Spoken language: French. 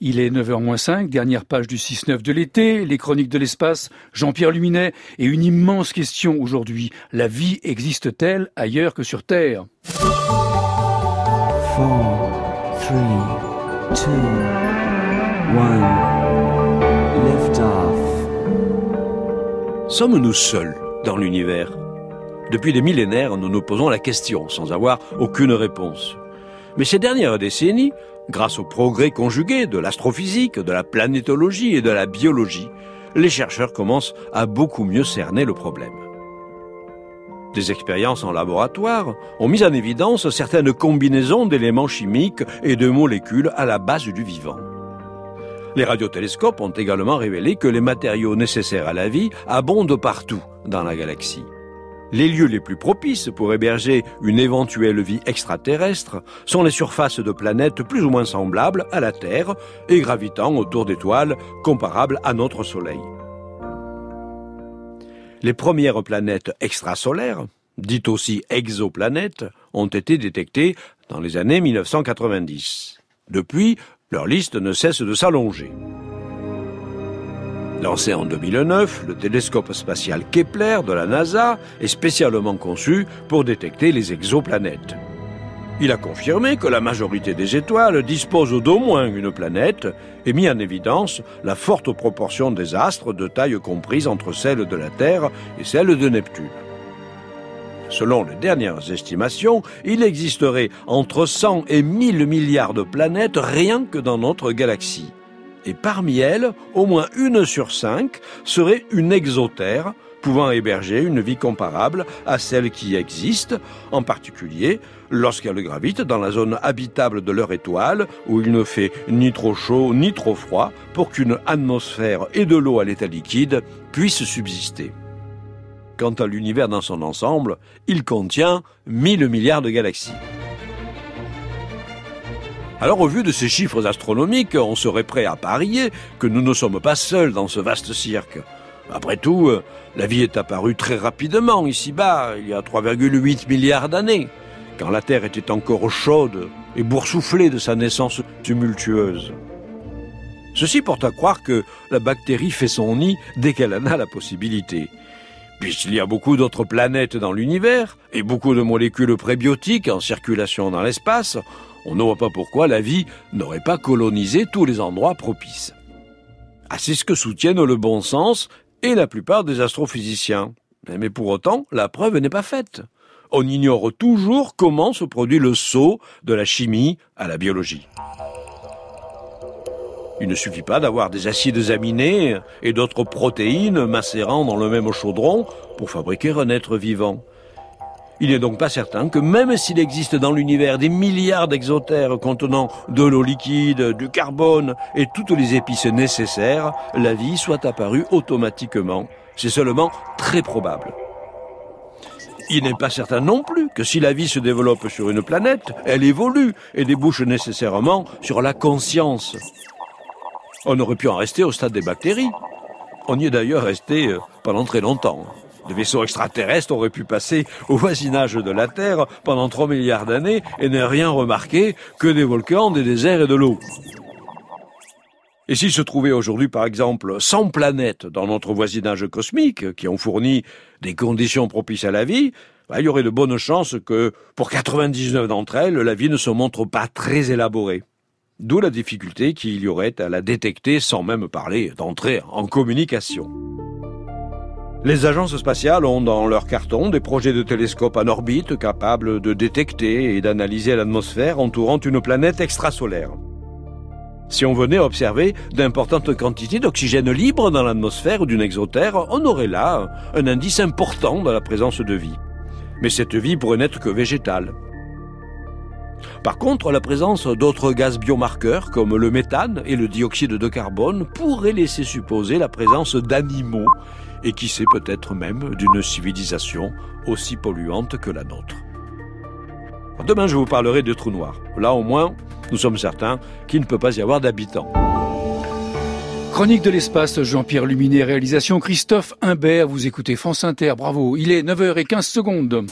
Il est 9h-5, dernière page du 6-9 de l'été, les chroniques de l'espace, Jean-Pierre Luminet, et une immense question aujourd'hui. La vie existe-t-elle ailleurs que sur Terre? Sommes-nous seuls dans l'univers? Depuis des millénaires, nous nous posons la question sans avoir aucune réponse. Mais ces dernières décennies, grâce au progrès conjugué de l'astrophysique, de la planétologie et de la biologie, les chercheurs commencent à beaucoup mieux cerner le problème. Des expériences en laboratoire ont mis en évidence certaines combinaisons d'éléments chimiques et de molécules à la base du vivant. Les radiotélescopes ont également révélé que les matériaux nécessaires à la vie abondent partout dans la galaxie. Les lieux les plus propices pour héberger une éventuelle vie extraterrestre sont les surfaces de planètes plus ou moins semblables à la Terre et gravitant autour d'étoiles comparables à notre Soleil. Les premières planètes extrasolaires, dites aussi exoplanètes, ont été détectées dans les années 1990. Depuis, leur liste ne cesse de s'allonger. Lancé en 2009, le télescope spatial Kepler de la NASA est spécialement conçu pour détecter les exoplanètes. Il a confirmé que la majorité des étoiles disposent d'au moins une planète et mis en évidence la forte proportion des astres de taille comprise entre celle de la Terre et celle de Neptune. Selon les dernières estimations, il existerait entre 100 et 1000 milliards de planètes rien que dans notre galaxie et parmi elles, au moins une sur cinq serait une exotère, pouvant héberger une vie comparable à celle qui existe, en particulier lorsqu'elle gravite dans la zone habitable de leur étoile, où il ne fait ni trop chaud ni trop froid pour qu'une atmosphère et de l'eau à l'état liquide puissent subsister. Quant à l'univers dans son ensemble, il contient 1000 milliards de galaxies. Alors au vu de ces chiffres astronomiques, on serait prêt à parier que nous ne sommes pas seuls dans ce vaste cirque. Après tout, euh, la vie est apparue très rapidement ici-bas, il y a 3,8 milliards d'années, quand la Terre était encore chaude et boursouflée de sa naissance tumultueuse. Ceci porte à croire que la bactérie fait son nid dès qu'elle en a la possibilité. Puisqu'il y a beaucoup d'autres planètes dans l'univers et beaucoup de molécules prébiotiques en circulation dans l'espace, on ne voit pas pourquoi la vie n'aurait pas colonisé tous les endroits propices. Ah, c'est ce que soutiennent le bon sens et la plupart des astrophysiciens. Mais pour autant, la preuve n'est pas faite. On ignore toujours comment se produit le saut de la chimie à la biologie. Il ne suffit pas d'avoir des acides aminés et d'autres protéines macérant dans le même chaudron pour fabriquer un être vivant. Il n'est donc pas certain que même s'il existe dans l'univers des milliards d'exotères contenant de l'eau liquide, du carbone et toutes les épices nécessaires, la vie soit apparue automatiquement. C'est seulement très probable. Il n'est pas certain non plus que si la vie se développe sur une planète, elle évolue et débouche nécessairement sur la conscience. On aurait pu en rester au stade des bactéries. On y est d'ailleurs resté euh, pendant très longtemps. Des vaisseaux extraterrestres auraient pu passer au voisinage de la Terre pendant 3 milliards d'années et ne rien remarquer que des volcans, des déserts et de l'eau. Et s'il se trouvait aujourd'hui, par exemple, 100 planètes dans notre voisinage cosmique qui ont fourni des conditions propices à la vie, bah, il y aurait de bonnes chances que, pour 99 d'entre elles, la vie ne se montre pas très élaborée. D'où la difficulté qu'il y aurait à la détecter sans même parler d'entrer en communication. Les agences spatiales ont dans leur carton des projets de télescopes en orbite capables de détecter et d'analyser l'atmosphère entourant une planète extrasolaire. Si on venait observer d'importantes quantités d'oxygène libre dans l'atmosphère d'une exotère, on aurait là un indice important de la présence de vie. Mais cette vie pourrait n'être que végétale. Par contre, la présence d'autres gaz biomarqueurs comme le méthane et le dioxyde de carbone pourrait laisser supposer la présence d'animaux et qui sait peut-être même d'une civilisation aussi polluante que la nôtre. Demain, je vous parlerai de trous noirs. Là, au moins, nous sommes certains qu'il ne peut pas y avoir d'habitants. Chronique de l'espace, Jean-Pierre Luminet, réalisation Christophe Imbert. Vous écoutez France Inter, bravo. Il est 9h15 secondes.